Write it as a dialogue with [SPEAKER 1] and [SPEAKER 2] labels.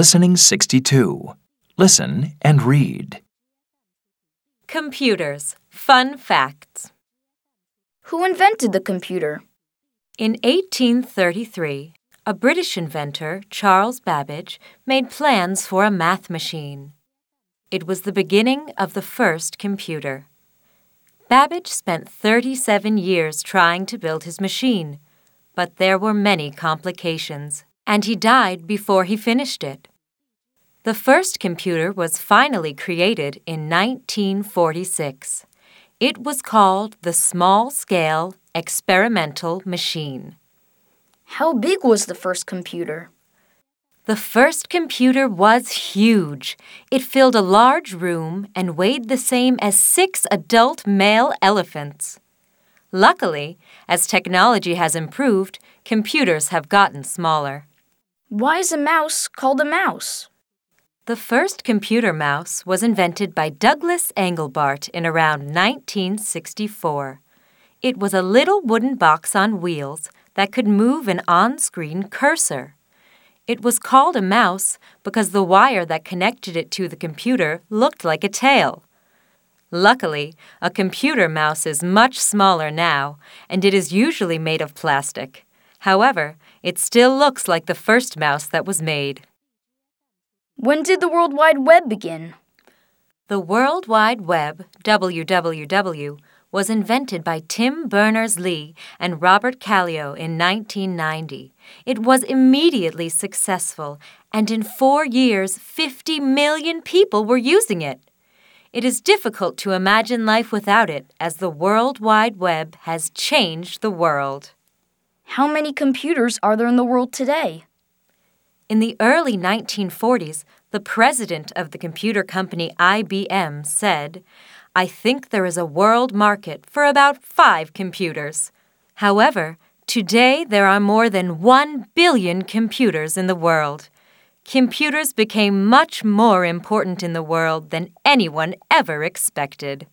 [SPEAKER 1] Listening 62. Listen and read.
[SPEAKER 2] Computers. Fun facts.
[SPEAKER 3] Who invented the computer?
[SPEAKER 2] In 1833, a British inventor, Charles Babbage, made plans for a math machine. It was the beginning of the first computer. Babbage spent 37 years trying to build his machine, but there were many complications, and he died before he finished it. The first computer was finally created in 1946. It was called the Small Scale Experimental Machine.
[SPEAKER 3] How big was the first computer?
[SPEAKER 2] The first computer was huge. It filled a large room and weighed the same as six adult male elephants. Luckily, as technology has improved, computers have gotten smaller.
[SPEAKER 3] Why is a mouse called a mouse?
[SPEAKER 2] The first computer mouse was invented by Douglas Engelbart in around 1964. It was a little wooden box on wheels that could move an on screen cursor. It was called a mouse because the wire that connected it to the computer looked like a tail. Luckily, a computer mouse is much smaller now, and it is usually made of plastic. However, it still looks like the first mouse that was made.
[SPEAKER 3] When did the World Wide Web begin?
[SPEAKER 2] The World Wide Web, WWW, was invented by Tim Berners Lee and Robert Cailliau in 1990. It was immediately successful, and in four years, 50 million people were using it. It is difficult to imagine life without it, as the World Wide Web has changed the world.
[SPEAKER 3] How many computers are there in the world today?
[SPEAKER 2] In the early 1940s, the president of the computer company IBM said, I think there is a world market for about five computers. However, today there are more than one billion computers in the world. Computers became much more important in the world than anyone ever expected.